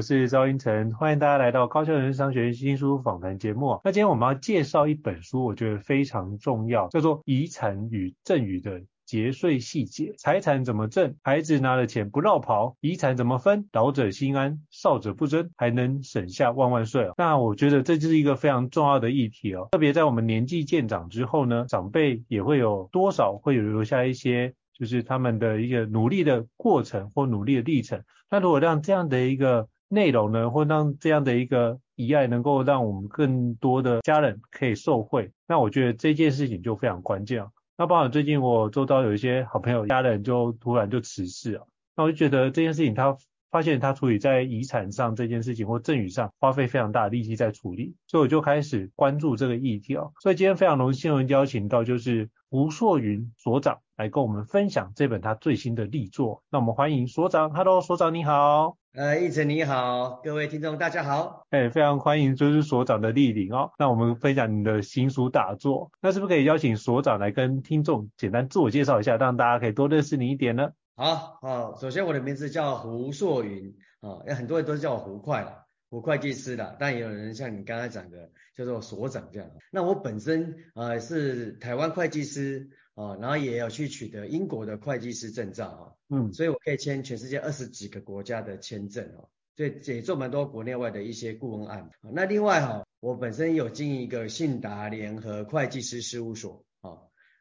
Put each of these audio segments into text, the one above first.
我是赵英成，欢迎大家来到高效人商学院新书访谈节目。那今天我们要介绍一本书，我觉得非常重要，叫做《遗产与赠与的节税细节》。财产怎么赠？孩子拿了钱不落跑？遗产怎么分？老者心安，少者不争，还能省下万万税。那我觉得这就是一个非常重要的议题哦，特别在我们年纪渐长之后呢，长辈也会有多少会有留下一些。就是他们的一个努力的过程或努力的历程。那如果让这样的一个内容呢，或让这样的一个遗爱能够让我们更多的家人可以受惠，那我觉得这件事情就非常关键了。那包括最近我周遭有一些好朋友家人就突然就辞世了，那我就觉得这件事情他发现他处理在遗产上这件事情或赠与上花费非常大的力气在处理，所以我就开始关注这个议题哦。所以今天非常荣幸能邀请到就是吴硕云所长。来跟我们分享这本他最新的力作，那我们欢迎所长。Hello，所长你好。呃，胤丞你好，各位听众大家好。哎，非常欢迎就是所长的莅临哦。那我们分享你的新书大作，那是不是可以邀请所长来跟听众简单自我介绍一下，让大家可以多认识你一点呢？好，好，首先我的名字叫胡硕云啊，有很多人都是叫我胡会啦，胡会计师的，但也有人像你刚才讲的叫做所长这样。那我本身呃是台湾会计师。啊，然后也有去取得英国的会计师证照啊，嗯，所以我可以签全世界二十几个国家的签证哦，所以也做蛮多国内外的一些顾问案。那另外哈，我本身有经营一个信达联合会计师事务所啊，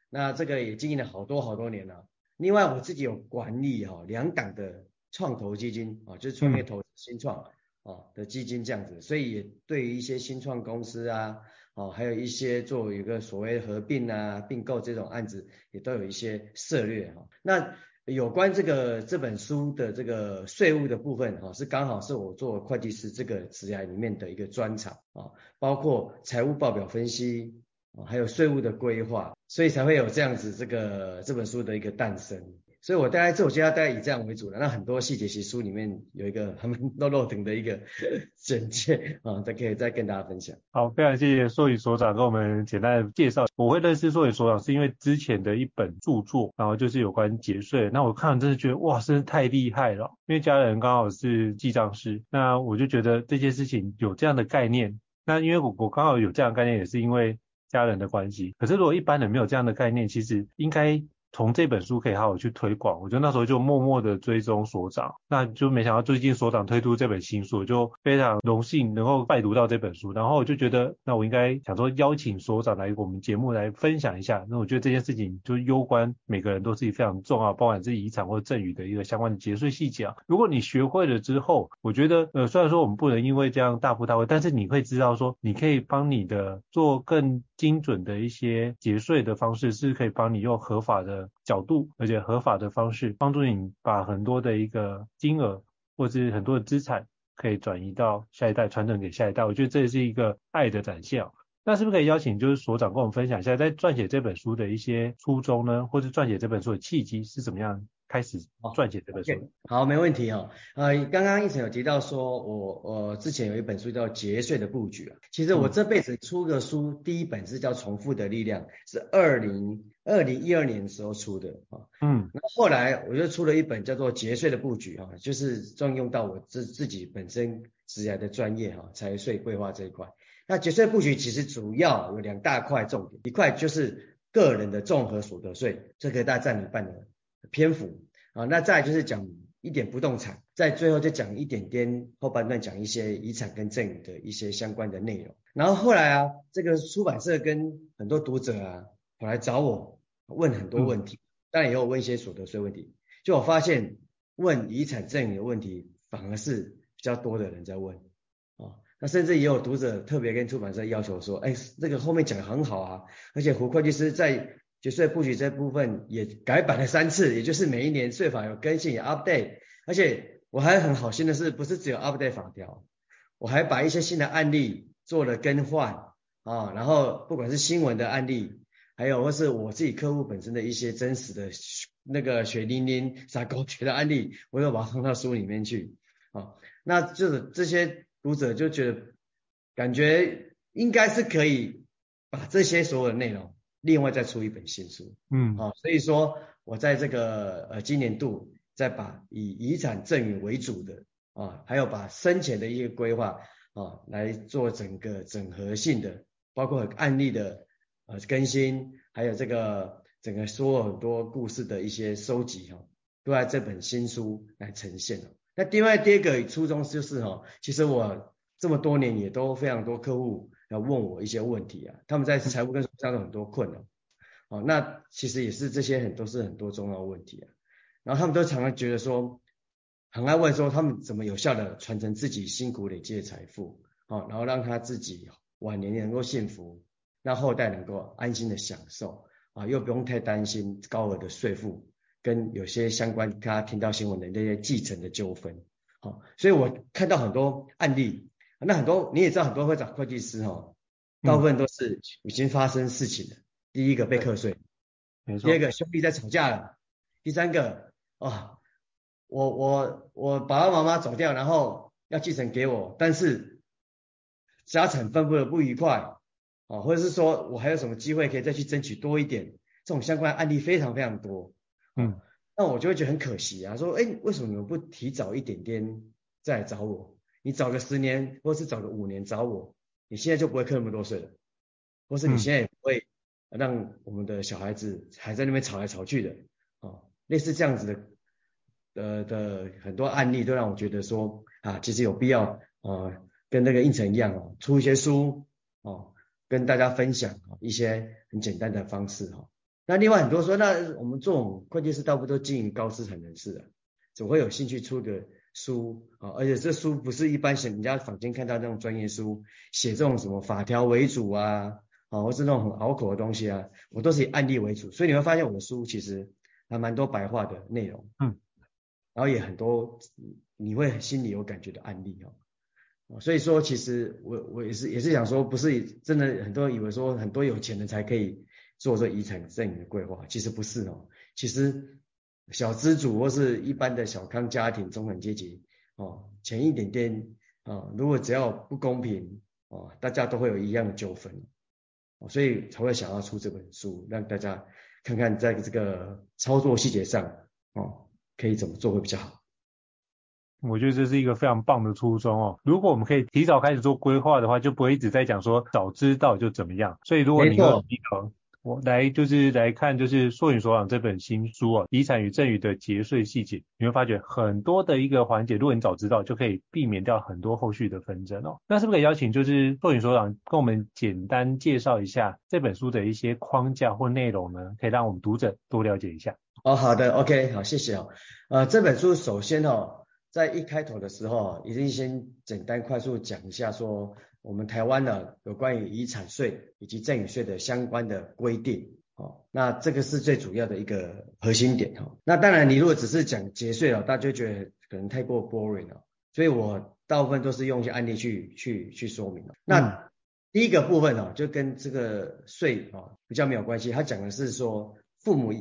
那这个也经营了好多好多年了。另外我自己有管理哈两档的创投基金啊，就是创业投资新创啊的基金这样子，所以也对于一些新创公司啊。哦，还有一些做一个所谓合并啊、并购这种案子，也都有一些策略哈。那有关这个这本书的这个税务的部分哈，是刚好是我做会计师这个职业里面的一个专长啊，包括财务报表分析啊，还有税务的规划，所以才会有这样子这个这本书的一个诞生。所以我大概自我介绍大概以这样为主了，那很多细节其实书里面有一个他们漏漏等的一个简介啊，再可以再跟大家分享。好，非常谢谢硕云所长跟我们简单的介绍。我会认识硕云所长是因为之前的一本著作，然后就是有关节税。那我看了真的觉得哇，真是太厉害了。因为家人刚好是记账师，那我就觉得这件事情有这样的概念。那因为我我刚好有这样的概念，也是因为家人的关系。可是如果一般人没有这样的概念，其实应该。从这本书可以好好去推广，我觉得那时候就默默的追踪所长，那就没想到最近所长推出这本新书，就非常荣幸能够拜读到这本书，然后我就觉得，那我应该想说邀请所长来我们节目来分享一下，那我觉得这件事情就攸关每个人都是非常重要，包含是遗产或赠与的一个相关的节税细节啊。如果你学会了之后，我觉得呃虽然说我们不能因为这样大富大贵，但是你会知道说你可以帮你的做更精准的一些节税的方式，是可以帮你用合法的。角度，而且合法的方式，帮助你把很多的一个金额，或者是很多的资产，可以转移到下一代，传承给下一代。我觉得这是一个爱的展现。那是不是可以邀请就是所长跟我们分享一下，在撰写这本书的一些初衷呢，或者撰写这本书的契机是怎么样？开始撰写这本书。Okay, 好，没问题哦。呃，刚刚胤丞有提到说，我我之前有一本书叫《节税的布局》啊。其实我这辈子出个书，嗯、第一本是叫《重复的力量》，是二零二零一二年的时候出的啊。嗯。那后，来我就出了一本叫做《节税的布局》啊，就是专用到我自自己本身职业的专业哈，财税规划这一块。那节税布局其实主要有两大块重点，一块就是个人的综合所得税，这个大概占一半的。篇幅啊，那再就是讲一点不动产，在最后就讲一点点后半段讲一些遗产跟赠与的一些相关的内容。然后后来啊，这个出版社跟很多读者啊，跑来找我问很多问题，当然也有问一些所得税问题。就我发现问遗产赠与的问题反而是比较多的人在问啊，那甚至也有读者特别跟出版社要求说，哎，这个后面讲得很好啊，而且胡会计师在节税布局这部分也改版了三次，也就是每一年税法有更新也 update，而且我还很好心的是，不是只有 update 法条，我还把一些新的案例做了更换啊，然后不管是新闻的案例，还有或是我自己客户本身的一些真实的那个血淋淋撒狗血的案例，我又把它放到书里面去啊，那就是这些。读者就觉得感觉应该是可以把这些所有的内容另外再出一本新书，嗯，好，所以说我在这个呃今年度再把以遗产赠与为主的啊，还有把生前的一些规划啊来做整个整合性的，包括案例的呃更新，还有这个整个说很多故事的一些收集哈，都在这本新书来呈现了。那另外第二个初衷就是哈，其实我这么多年也都非常多客户要问我一些问题啊，他们在财务跟上有很多困难，哦，那其实也是这些很多是很多重要问题啊，然后他们都常常觉得说，很爱问说他们怎么有效的传承自己辛苦累积的财富，哦，然后让他自己晚年能够幸福，让后代能够安心的享受，啊，又不用太担心高额的税负。跟有些相关，他听到新闻的那些继承的纠纷，好，所以我看到很多案例，那很多你也知道，很多会找会计师哈，大部分都是已经发生事情了，第一个被课税，没错，第二个兄弟在吵架了，第三个啊，我我我爸爸妈妈走掉，然后要继承给我，但是家产分布的不愉快，啊，或者是说我还有什么机会可以再去争取多一点，这种相关案例非常非常多。嗯，那我就会觉得很可惜啊，说，哎，为什么你们不提早一点点再来找我？你早个十年，或是早个五年找我，你现在就不会课那么多税了，或是你现在也不会让我们的小孩子还在那边吵来吵去的，啊，类似这样子的，呃的很多案例都让我觉得说，啊，其实有必要啊，跟那个应成一样哦，出一些书哦，跟大家分享一些很简单的方式哈。那另外很多说，那我们这种会计师大部分都经营高资产人士啊，总会有兴趣出个书啊，而且这书不是一般人家坊间看到那种专业书，写这种什么法条为主啊，啊，或是那种很拗口的东西啊，我都是以案例为主，所以你会发现我的书其实还蛮多白话的内容，嗯，然后也很多你会心里有感觉的案例哦，所以说其实我我也是也是想说，不是真的很多人以为说很多有钱人才可以。做这遗产赠与的规划，其实不是哦，其实小资主或是一般的小康家庭、中产阶级哦，钱一点点啊，如果只要不公平哦，大家都会有一样的纠纷哦，所以才会想要出这本书，让大家看看在这个操作细节上哦，可以怎么做会比较好。我觉得这是一个非常棒的初衷哦。如果我们可以提早开始做规划的话，就不会一直在讲说早知道就怎么样。所以如果你有我来就是来看，就是硕允所长这本新书啊，遗产与赠与的节税细节，你会发觉很多的一个环节，如果你早知道，就可以避免掉很多后续的纷争哦。那是不是可以邀请就是硕允所长跟我们简单介绍一下这本书的一些框架或内容呢？可以让我们读者多了解一下。哦，好的，OK，好，谢谢哦。呃，这本书首先哦，在一开头的时候，一定先简单快速讲一下说。我们台湾呢，有关于遗产税以及赠与税的相关的规定，哦，那这个是最主要的一个核心点哈。那当然，你如果只是讲节税了，大家就觉得可能太过 boring 了，所以我大部分都是用一些案例去去去说明。那第一个部分呢，就跟这个税啊比较没有关系，它讲的是说父母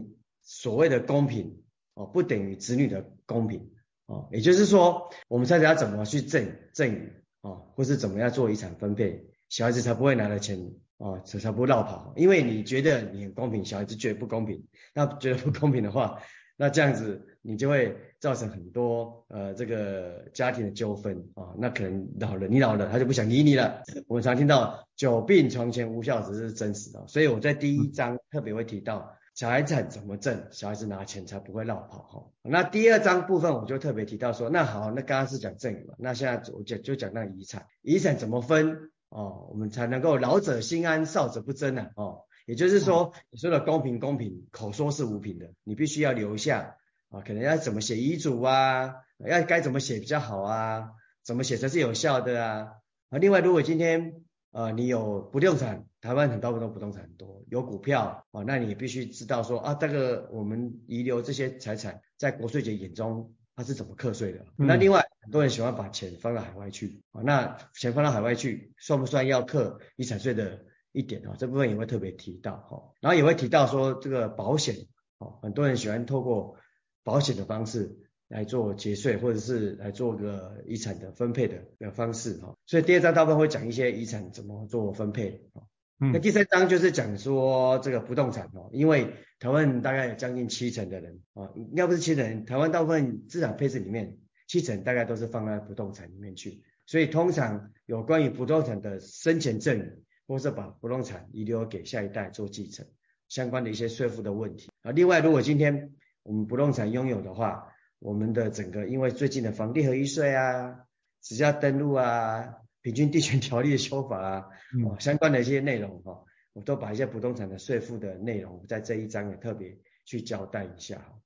所谓的公平哦，不等于子女的公平哦，也就是说，我们猜猜要怎么去赠赠与。哦，或是怎么样做遗产分配，小孩子才不会拿了钱哦，才才不会落跑。因为你觉得你很公平，小孩子觉得不公平，那觉得不公平的话，那这样子你就会造成很多呃这个家庭的纠纷啊。那可能老了，你老了，他就不想理你了。我们常听到久病床前无孝子，是真实的。所以我在第一章特别会提到。小孩子怎么挣，小孩子拿钱才不会落跑哈。那第二章部分我就特别提到说，那好，那刚刚是讲赠与嘛，那现在我讲就讲那遗产，遗产怎么分哦，我们才能够老者心安，少者不争呢？哦，也就是说，你说的公平公平，口说是无凭的，你必须要留下啊，可能要怎么写遗嘱啊，要该怎么写比较好啊，怎么写才是有效的啊，啊，另外如果今天呃你有不动产，台湾很多不动不动产很多，有股票啊，那你也必须知道说啊，这个我们遗留这些财产，在国税局眼中它是怎么课税的？嗯、那另外很多人喜欢把钱放到海外去啊，那钱放到海外去算不算要课遗产税的一点啊？这部分也会特别提到哈，然后也会提到说这个保险哦，很多人喜欢透过保险的方式。来做节税，或者是来做个遗产的分配的的方式哈，所以第二章大部分会讲一些遗产怎么做分配啊。那第三章就是讲说这个不动产哦，因为台湾大概有将近七成的人啊，要不是七成，台湾大部分资产配置里面七成大概都是放在不动产里面去，所以通常有关于不动产的生前赠与，或是把不动产遗留给下一代做继承相关的一些税负的问题啊。另外，如果今天我们不动产拥有的话，我们的整个，因为最近的房地合一税啊、只要登录啊、平均地权条例的修法啊，哦，相关的一些内容哈，我都把一些不动产的税负的内容在这一章也特别去交代一下哈。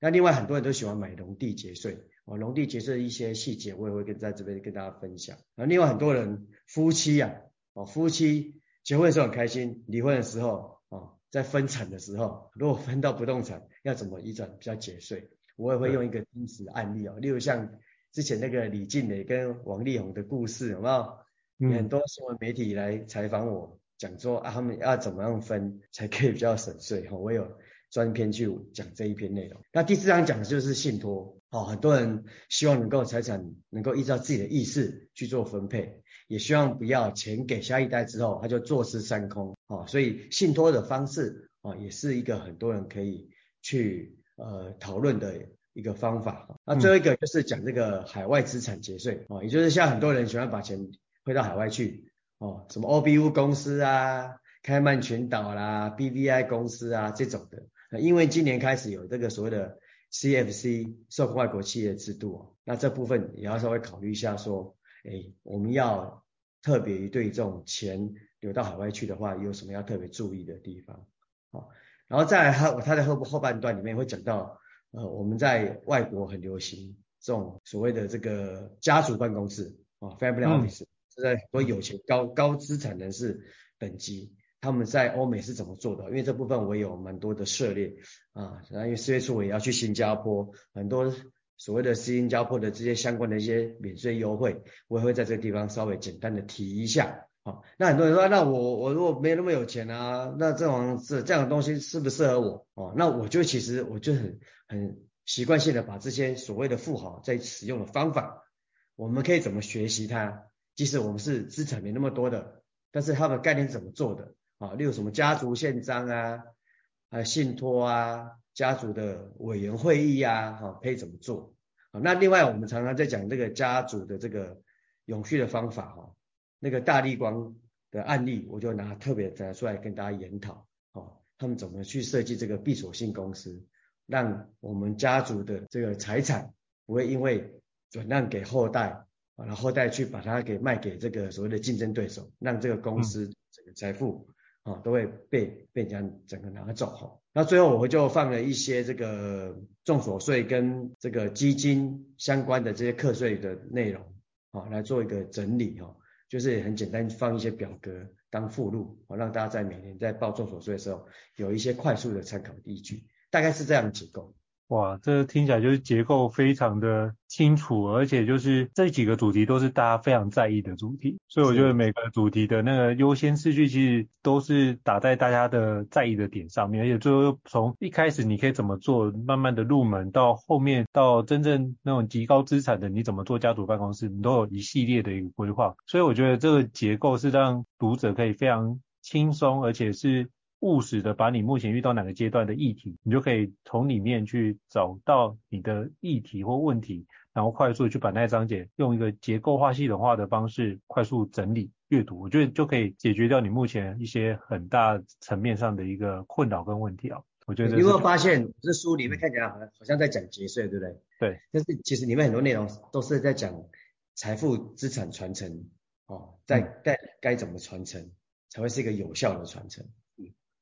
那另外很多人都喜欢买农地节税，哦，农地节税的一些细节我也会跟在这边跟大家分享。那另外很多人夫妻啊，哦，夫妻结婚的时候很开心，离婚的时候啊，在分产的时候，如果分到不动产要怎么移转比较节税？我也会用一个真实的案例哦，例如像之前那个李静蕾跟王力宏的故事，有没有？嗯、很多新闻媒体来采访我，讲说啊，他们要怎么样分才可以比较省税哈。我有专篇去讲这一篇内容。那第四章讲的就是信托，哦，很多人希望能够财产能够依照自己的意识去做分配，也希望不要钱给下一代之后他就坐吃山空，哦，所以信托的方式啊，也是一个很多人可以去。呃，讨论的一个方法。那最后一个就是讲这个海外资产节税哦，也就是像很多人喜欢把钱汇到海外去哦，什么 OBU 公司啊、开曼群岛啦、BVI 公司啊这种的。因为今年开始有这个所谓的 CFC 受控外国企业制度哦，那这部分也要稍微考虑一下，说，哎，我们要特别对这种钱流到海外去的话，有什么要特别注意的地方？好。然后再来他他在后后半段里面会讲到，呃，我们在外国很流行这种所谓的这个家族办公室啊，family office，是在很多有钱高高资产人士等级，他们在欧美是怎么做的？因为这部分我有蛮多的涉猎啊，然后因为四月初我也要去新加坡，很多所谓的新加坡的这些相关的一些免税优惠，我也会在这个地方稍微简单的提一下。那很多人说，那我我如果没有那么有钱啊，那这种是这样的东西适不适合我？哦，那我就其实我就很很习惯性的把这些所谓的富豪在使用的方法，我们可以怎么学习它？即使我们是资产没那么多的，但是他们概念怎么做的？啊，例如什么家族宪章啊，还有信托啊，家族的委员会议啊，哈，可以怎么做？啊，那另外我们常常在讲这个家族的这个永续的方法，哈。那个大立光的案例，我就拿特别拿出来跟大家研讨，哦，他们怎么去设计这个闭锁性公司，让我们家族的这个财产不会因为转让给后代，然后后代去把它给卖给这个所谓的竞争对手，让这个公司这个财富啊都会被被人家整个拿走哈。那最后我就放了一些这个重所税跟这个基金相关的这些课税的内容啊，来做一个整理哈。就是很简单，放一些表格当附录，我让大家在每年在报综所税的时候有一些快速的参考依据，大概是这样的结构。哇，这听起来就是结构非常的清楚，而且就是这几个主题都是大家非常在意的主题，所以我觉得每个主题的那个优先次序其实都是打在大家的在意的点上面，而且最后从一开始你可以怎么做，慢慢的入门到后面到真正那种极高资产的你怎么做家族办公室，你都有一系列的一个规划，所以我觉得这个结构是让读者可以非常轻松，而且是。务实的把你目前遇到哪个阶段的议题，你就可以从里面去找到你的议题或问题，然后快速去把那章节用一个结构化、系统化的方式快速整理阅读，我觉得就可以解决掉你目前一些很大层面上的一个困扰跟问题啊。我觉得你有没有发现这书里面看起来好像好像在讲节税，对不对？对。但是其实里面很多内容都是在讲财富资产传承哦，在该该怎么传承才会是一个有效的传承。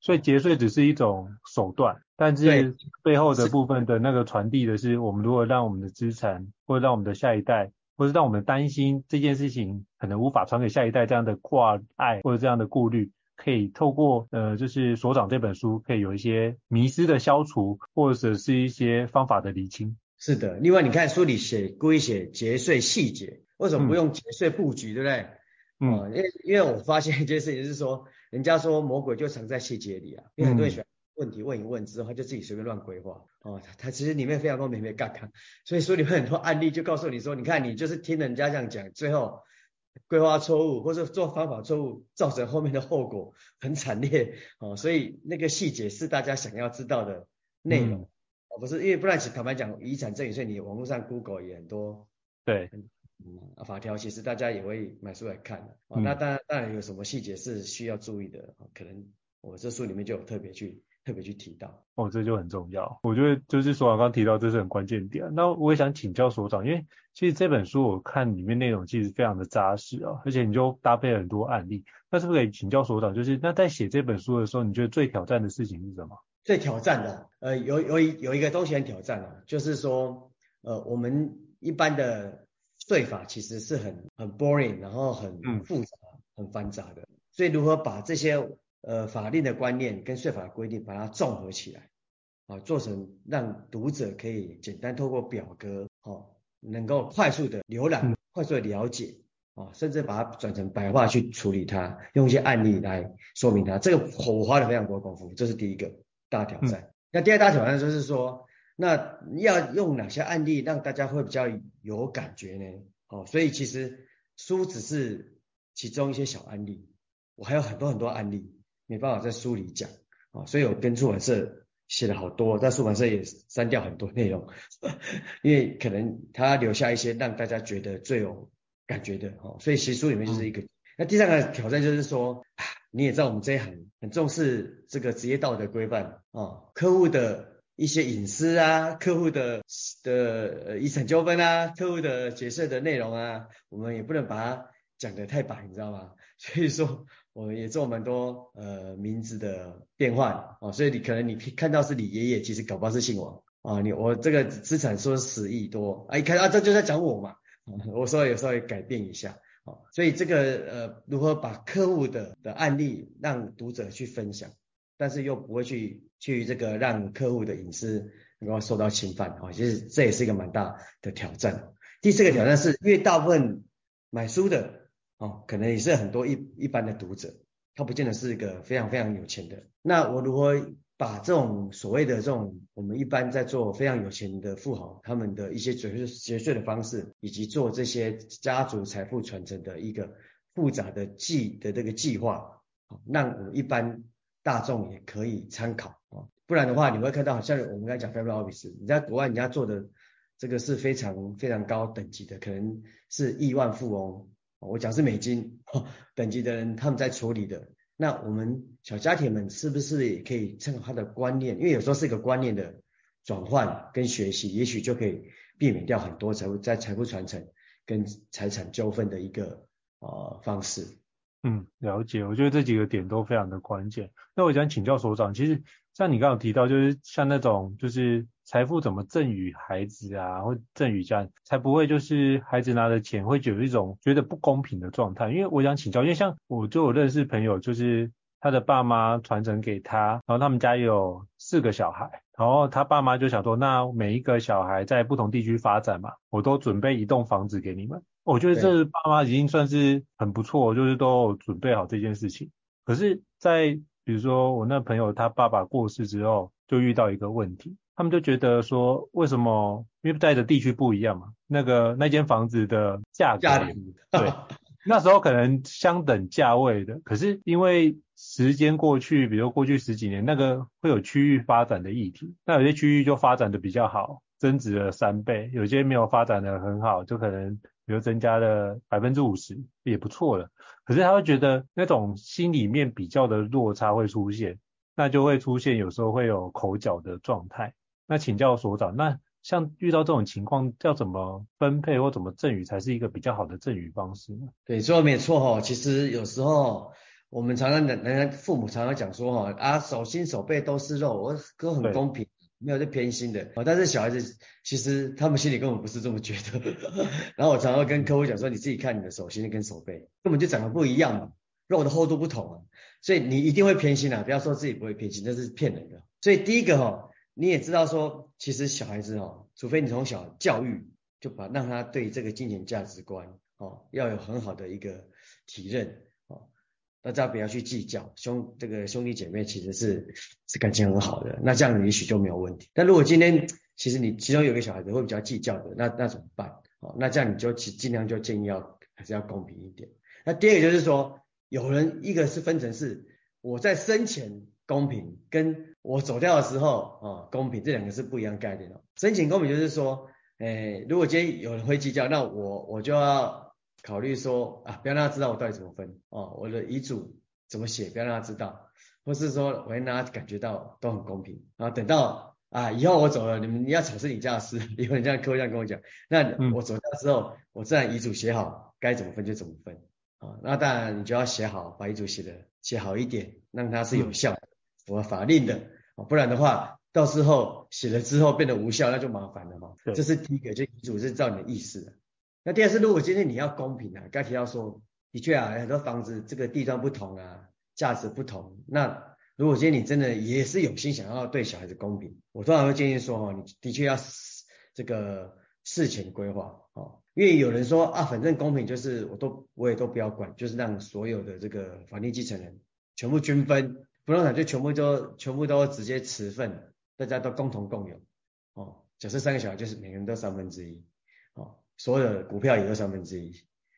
所以节税只是一种手段，但是背后的部分的那个传递的是，我们如何让我们的资产，或者让我们的下一代或者让我们担心这件事情可能无法传给下一代这样的挂碍或者这样的顾虑，可以透过呃就是所长这本书可以有一些迷失的消除，或者是一些方法的厘清。是的，另外你看书里写归写节税细节，为什么不用节税布局，嗯、对不对？嗯，因为因为我发现一件事情是说，人家说魔鬼就藏在细节里啊，因为很多人喜欢问题问一问之后，他就自己随便乱规划。哦，他其实里面非常多眉眉角角，所以书里面很多案例就告诉你说，你看你就是听人家这样讲，最后规划错误或者做方法错误，造成后面的后果很惨烈。哦，所以那个细节是大家想要知道的内容。嗯。不是，因为不然，坦白讲，遗产赠与税，你网络上 Google 也很多，对，嗯，法条其实大家也会买书来看的。哦，那当然，当然有什么细节是需要注意的，可能我这书里面就有特别去特别去提到。哦，这就很重要。我觉得就是所长刚刚提到，这是很关键点。那我也想请教所长，因为其实这本书我看里面内容其实非常的扎实啊，而且你就搭配了很多案例。那是不是可以请教所长，就是那在写这本书的时候，你觉得最挑战的事情是什么？最挑战的，呃，有有有一个东西很挑战的，就是说，呃，我们一般的税法其实是很很 boring，然后很复杂、嗯、很繁杂的，所以如何把这些呃法令的观念跟税法的规定把它综合起来，啊，做成让读者可以简单透过表格，哦，能够快速的浏览、嗯、快速的了解，啊，甚至把它转成白话去处理它，用一些案例来说明它，这个我花了非常多功夫，这是第一个。大挑战。嗯、那第二大挑战就是说，那要用哪些案例让大家会比较有感觉呢？哦，所以其实书只是其中一些小案例，我还有很多很多案例没办法在书里讲哦，所以我跟出版社写了好多，但出版社也删掉很多内容，因为可能他留下一些让大家觉得最有感觉的哦，所以其实书里面就是一个。嗯、那第三个挑战就是说。你也知道我们这一行很重视这个职业道德规范哦，客户的一些隐私啊，客户的的遗产纠纷啊，客户的节税的内容啊，我们也不能把它讲得太白，你知道吗？所以说我们也做蛮多呃名字的变换啊，所以你可能你看到是李爷爷，其实搞不好是姓王啊，你我这个资产说十亿多，啊一看啊这就在讲我嘛，我说有时候也改变一下哦。所以这个呃，如何把客户的的案例让读者去分享，但是又不会去去这个让客户的隐私能够受到侵犯啊，其实这也是一个蛮大的挑战。第四个挑战是，因为大部分买书的哦，可能也是很多一一般的读者，他不见得是一个非常非常有钱的，那我如何？把这种所谓的这种我们一般在做非常有钱的富豪他们的一些节税节税的方式，以及做这些家族财富传承的一个复杂的计的这个计划，让我一般大众也可以参考啊。不然的话，你会看到好像我们刚才讲 family office，你在国外人家做的这个是非常非常高等级的，可能是亿万富翁，我讲是美金等级的人他们在处理的。那我们小家庭们是不是也可以参考他的观念？因为有时候是一个观念的转换跟学习，也许就可以避免掉很多财富在财富传承跟财产纠纷的一个呃方式。嗯，了解。我觉得这几个点都非常的关键。那我想请教所长，其实像你刚刚提到，就是像那种就是财富怎么赠与孩子啊，或赠与家人，才不会就是孩子拿的钱会有一种觉得不公平的状态。因为我想请教，因为像我就有认识朋友，就是他的爸妈传承给他，然后他们家有四个小孩，然后他爸妈就想说，那每一个小孩在不同地区发展嘛，我都准备一栋房子给你们。我觉得这爸妈已经算是很不错，就是都有准备好这件事情。可是，在比如说我那朋友他爸爸过世之后，就遇到一个问题，他们就觉得说，为什么？因为在的地区不一样嘛，那个那间房子的价格，对，那时候可能相等价位的，可是因为时间过去，比如过去十几年，那个会有区域发展的议题，那有些区域就发展的比较好，增值了三倍，有些没有发展的很好，就可能。比如增加了百分之五十也不错了，可是他会觉得那种心里面比较的落差会出现，那就会出现有时候会有口角的状态。那请教所长，那像遇到这种情况，要怎么分配或怎么赠与才是一个比较好的赠与方式呢？对，说的没错哈。其实有时候我们常常人家父母常常讲说哈啊，手心手背都是肉，我哥很公平。没有在偏心的啊。但是小孩子其实他们心里根本不是这么觉得。然后我常常跟客户讲说，你自己看你的手心跟手背，根本就长得不一样嘛，肉的厚度不同啊，所以你一定会偏心啊。不要说自己不会偏心，这是骗人的。所以第一个哈，你也知道说，其实小孩子哈，除非你从小教育，就把让他对这个金钱价值观哦，要有很好的一个体认。大家不要去计较，兄这个兄弟姐妹其实是是感情很好的，那这样也许就没有问题。但如果今天其实你其中有一个小孩子会比较计较的，那那怎么办？哦，那这样你就尽尽量就建议要还是要公平一点。那第二个就是说，有人一个是分成是我在生前公平，跟我走掉的时候啊、公平，这两个是不一样概念哦。生前公平就是说，诶，如果今天有人会计较，那我我就要。考虑说啊，不要让他知道我到底怎么分哦，我的遗嘱怎么写，不要让他知道，或是说我要让他感觉到都很公平啊。等到啊以后我走了，你们你要吵是你家的事，以后你这样客户这样跟我讲，那我走掉之后，嗯、我自然遗嘱写好，该怎么分就怎么分啊。那当然你就要写好，把遗嘱写的写好一点，让它是有效的，符合法令的啊，不然的话，到时候写了之后变得无效，那就麻烦了嘛。这是第一个，就遗嘱是照你的意思的。那第二是，如果今天你要公平啊，刚提到说，的确啊，很多房子这个地段不同啊，价值不同。那如果今天你真的也是有心想要对小孩子公平，我通常会建议说，哈，你的确要这个事前规划，哦，因为有人说啊，反正公平就是我都我也都不要管，就是让所有的这个法定继承人全部均分，不动产就全部都全部都直接持份，大家都共同共有，哦，假设三个小孩就是每个人都三分之一，所有的股票也都三分之一，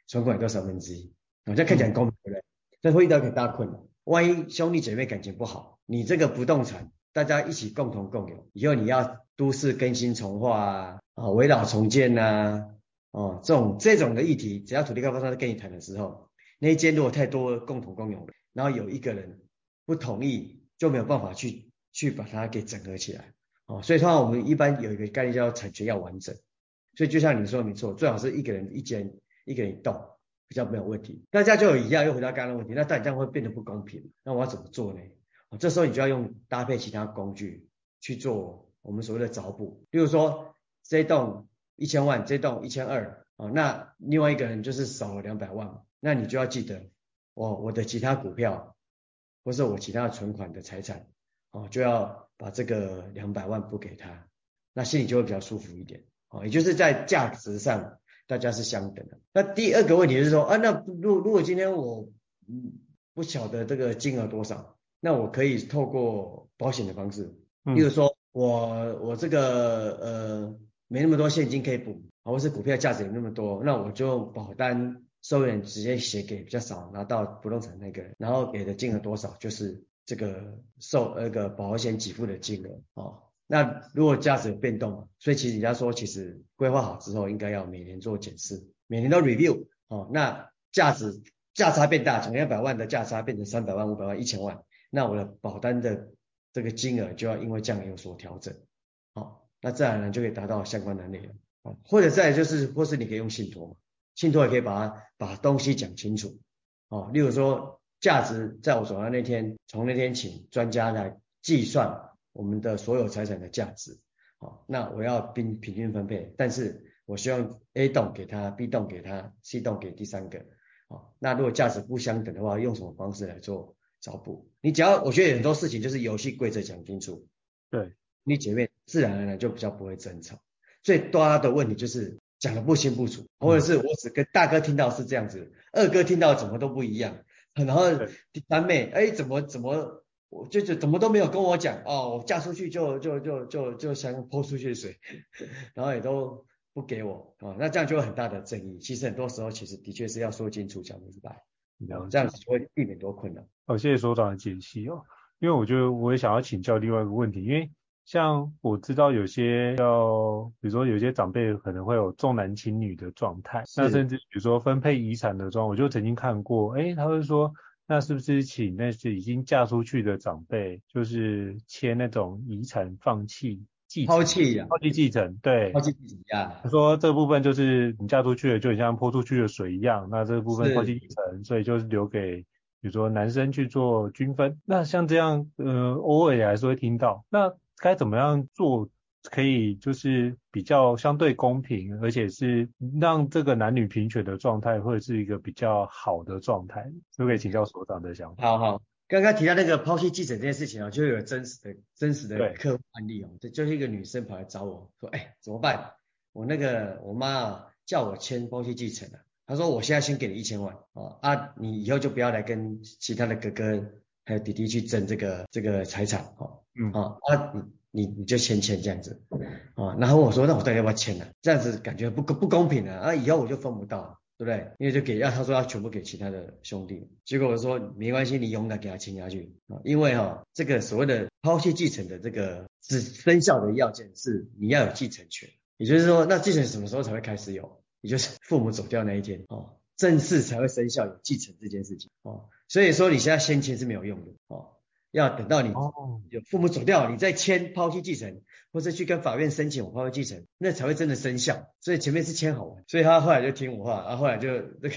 存款也都三分之一，好像看起来很公平，对不对？但会遇到很大困难，万一兄弟姐妹感情不好，你这个不动产大家一起共同共有，以后你要都市更新重化啊，啊，围绕重建呐、啊，哦，这种这种的议题，只要土地开发商在跟你谈的时候，那一间如果太多共同共有的，然后有一个人不同意，就没有办法去去把它给整合起来，哦，所以说我们一般有一个概念叫产权要完整。所以就像你说没错，最好是一个人一间，一个人一栋，比较没有问题。大家就有一样，又回到刚刚的问题，那但这样会变得不公平。那我要怎么做呢？这时候你就要用搭配其他工具去做我们所谓的找补。例如说这栋一千万，这栋一千二，啊，那另外一个人就是少了两百万，那你就要记得，我我的其他股票或是我其他存款的财产，哦，就要把这个两百万补给他，那心里就会比较舒服一点。哦，也就是在价值上大家是相等的。那第二个问题就是说，啊，那如如果今天我嗯不晓得这个金额多少，那我可以透过保险的方式，比如说我我这个呃没那么多现金可以补，或是股票价值有那么多，那我就保单受益人直接写给比较少拿到不动产那个人，然后给的金额多少就是这个受那个保险给付的金额哦。那如果价值有变动嘛，所以其实人家说，其实规划好之后，应该要每年做检视，每年都 review 哦。那价值价差变大，从两百万的价差变成三百万、五百万、一千万，那我的保单的这个金额就要因为这样有所调整，哦，那自然而然就可以达到相关的内容，哦，或者再就是，或是你可以用信托嘛，信托也可以把它把东西讲清楚，哦，例如说价值在我手上那天，从那天请专家来计算。我们的所有财产的价值，好，那我要平平均分配，但是我希望 A 栋给他，B 栋给他，C 栋给第三个，好，那如果价值不相等的话，用什么方式来做找补？你只要我觉得很多事情就是游戏规则讲清楚，对，你姐妹自然而然就比较不会争吵。最大的问题就是讲的不清不楚，或者是我只跟大哥听到是这样子，二哥听到怎么都不一样，然后第三妹，哎，怎么怎么？我就就怎么都没有跟我讲哦，我嫁出去就就就就就像泼出去的水，然后也都不给我啊、哦，那这样就有很大的争议。其实很多时候其实的确是要说清楚讲明白，然后这样子就会避免多困难。哦，谢谢所长的解析哦，因为我觉得我也想要请教另外一个问题，因为像我知道有些要，比如说有些长辈可能会有重男轻女的状态，那甚至比如说分配遗产的状，我就曾经看过，哎，他会说。那是不是请那些已经嫁出去的长辈，就是签那种遗产放弃继承、抛弃呀、抛弃继承？对，抛弃继承呀。他说这部分就是你嫁出去了，就很像泼出去的水一样，那这部分抛弃继承，所以就是留给比如说男生去做均分。那像这样，呃，偶尔也还是会听到。那该怎么样做？可以就是比较相对公平，而且是让这个男女平权的状态会是一个比较好的状态，可不可以请教所长的想法？好好，刚刚提到那个抛弃继承这件事情啊，就有真实的真实的客户案例哦，这就是一个女生跑来找我说，哎，怎么办？我那个我妈啊叫我签抛弃继承了，她说我现在先给你一千万啊，啊，你以后就不要来跟其他的哥哥还有弟弟去争这个这个财产哦，嗯啊啊你。你就签签这样子，啊，然后我说那我到底要不要签呢？这样子感觉不不公平啊，啊以后我就分不到，对不对？因为就给，要他说要全部给其他的兄弟，结果我说没关系，你勇敢给他签下去啊，因为哈、哦、这个所谓的抛弃继承的这个只生效的要件是你要有继承权，也就是说那继承什么时候才会开始有？也就是父母走掉那一天哦，正式才会生效有继承这件事情哦，所以说你现在先签是没有用的哦。要等到你有父母走掉，你再签抛弃继承，或者去跟法院申请我抛弃继承，那才会真的生效。所以前面是签好玩，所以他后来就听我话，然后后来就那个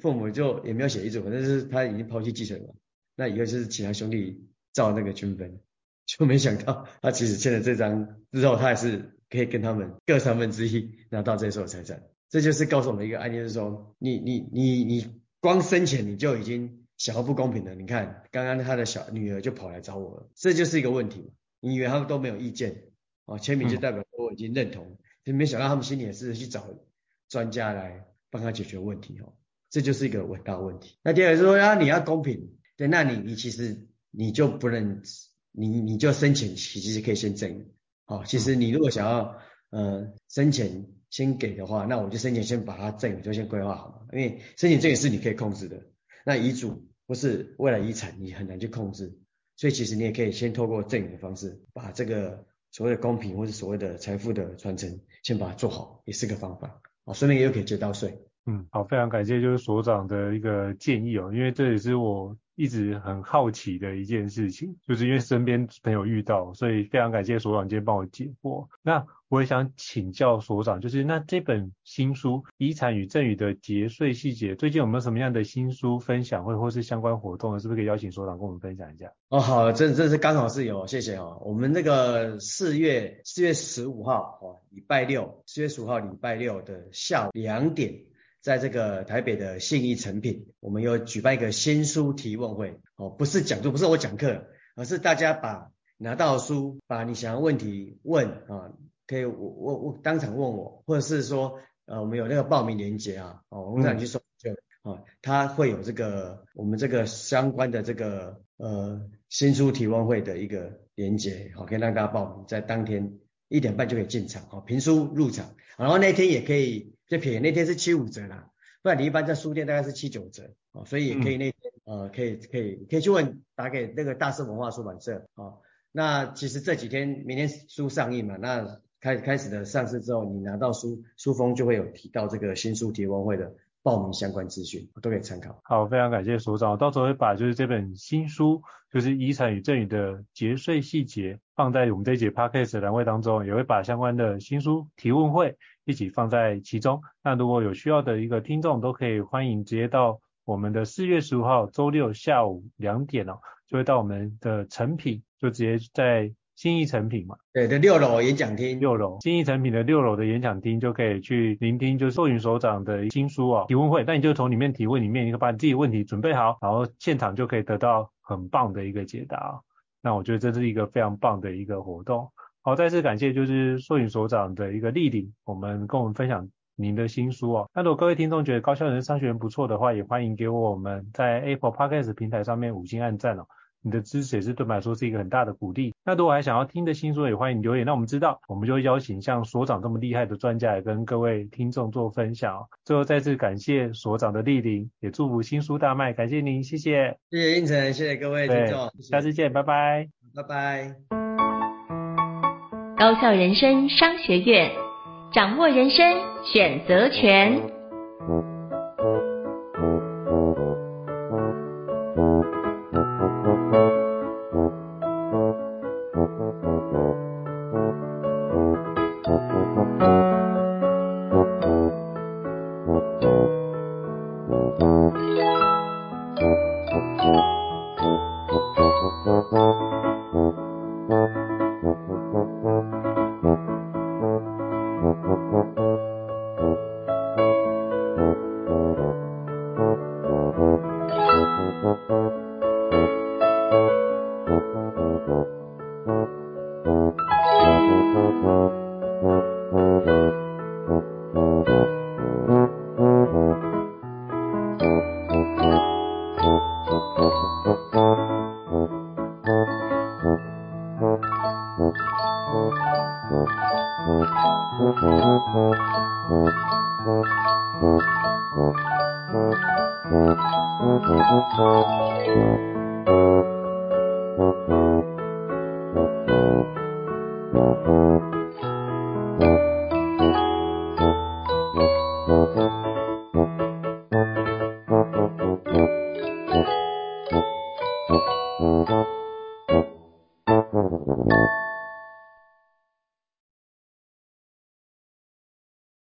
父母就也没有写遗嘱，反正是他已经抛弃继承了。那以后就是其他兄弟照那个均分，就没想到他其实签了这张之后，他还是可以跟他们各三分之一拿到这所有财产。这就是告诉我们一个案例，就是说你你你你光生前你就已经。小而不公平的，你看刚刚他的小女儿就跑来找我了，这就是一个问题嘛。你以为他们都没有意见哦，签名就代表我已经认同，就、嗯、没想到他们心里也是去找专家来帮他解决问题哦，这就是一个很大问题。那第二个是说啊，你要公平，对，那你你其实你就不能，你你就生前其实可以先赠，好，其实你如果想要呃生前先给的话，那我就生前先把它赠与就先规划好嘛，因为生前赠也是你可以控制的，那遗嘱。不是未来遗产，你很难去控制，所以其实你也可以先透过赠与的方式，把这个所谓的公平或者所谓的财富的传承，先把它做好，也是个方法。哦，顺便又可以接到税。嗯，好，非常感谢就是所长的一个建议哦，因为这也是我。一直很好奇的一件事情，就是因为身边朋友遇到，所以非常感谢所长今天帮我解惑。那我也想请教所长，就是那这本新书《遗产与赠与的节税细节》，最近有没有什么样的新书分享会或是相关活动？是不是可以邀请所长跟我们分享一下？哦，好，这这是刚好是有，谢谢哦。我们那个四月四月十五号哦，礼拜六，四月十五号礼拜六的下午两点。在这个台北的信义诚品，我们有举办一个新书提问会哦，不是讲座，不是我讲课，而是大家把拿到书，把你想要问题问啊，可以我我我当场问我，或者是说呃我们有那个报名链接啊，哦，我们让你去搜就啊，它会有这个我们这个相关的这个呃新书提问会的一个链接，好，可以让大家报名，在当天一点半就可以进场，好，评书入场，然后那天也可以。最便宜那天是七五折啦，不然你一般在书店大概是七九折哦，所以也可以那天、嗯、呃可以可以可以去问打给那个大师文化出版社哦。那其实这几天明天书上映嘛，那开开始的上市之后，你拿到书书封就会有提到这个新书提问会的报名相关资讯，都可以参考。好，非常感谢所长，到时候会把就是这本新书就是遗产与赠与的节税细节放在我们这一节 podcast 的栏位当中，也会把相关的新书提问会。一起放在其中。那如果有需要的一个听众，都可以欢迎直接到我们的四月十五号周六下午两点哦，就会到我们的成品，就直接在信义成品嘛。对，的六楼演讲厅。六楼新义成品的六楼的演讲厅就可以去聆听，就是寿云所长的新书哦提问会。那你就从里面提问，里面你可以把你自己问题准备好，然后现场就可以得到很棒的一个解答。那我觉得这是一个非常棒的一个活动。好，再次感谢就是寿云所长的一个莅临，我们跟我们分享您的新书哦。那如果各位听众觉得高效人商学院不错的话，也欢迎给我们在 Apple Podcast 平台上面五星按赞哦。你的支持也是对我们来说是一个很大的鼓励。那如果还想要听的新书，也欢迎留言让我们知道，我们就邀请像所长这么厉害的专家来跟各位听众做分享哦。最后再次感谢所长的莅临，也祝福新书大卖，感谢您，谢谢。谢谢应成，谢谢各位听众，下次见，拜拜，拜拜。高校人生商学院，掌握人生选择权。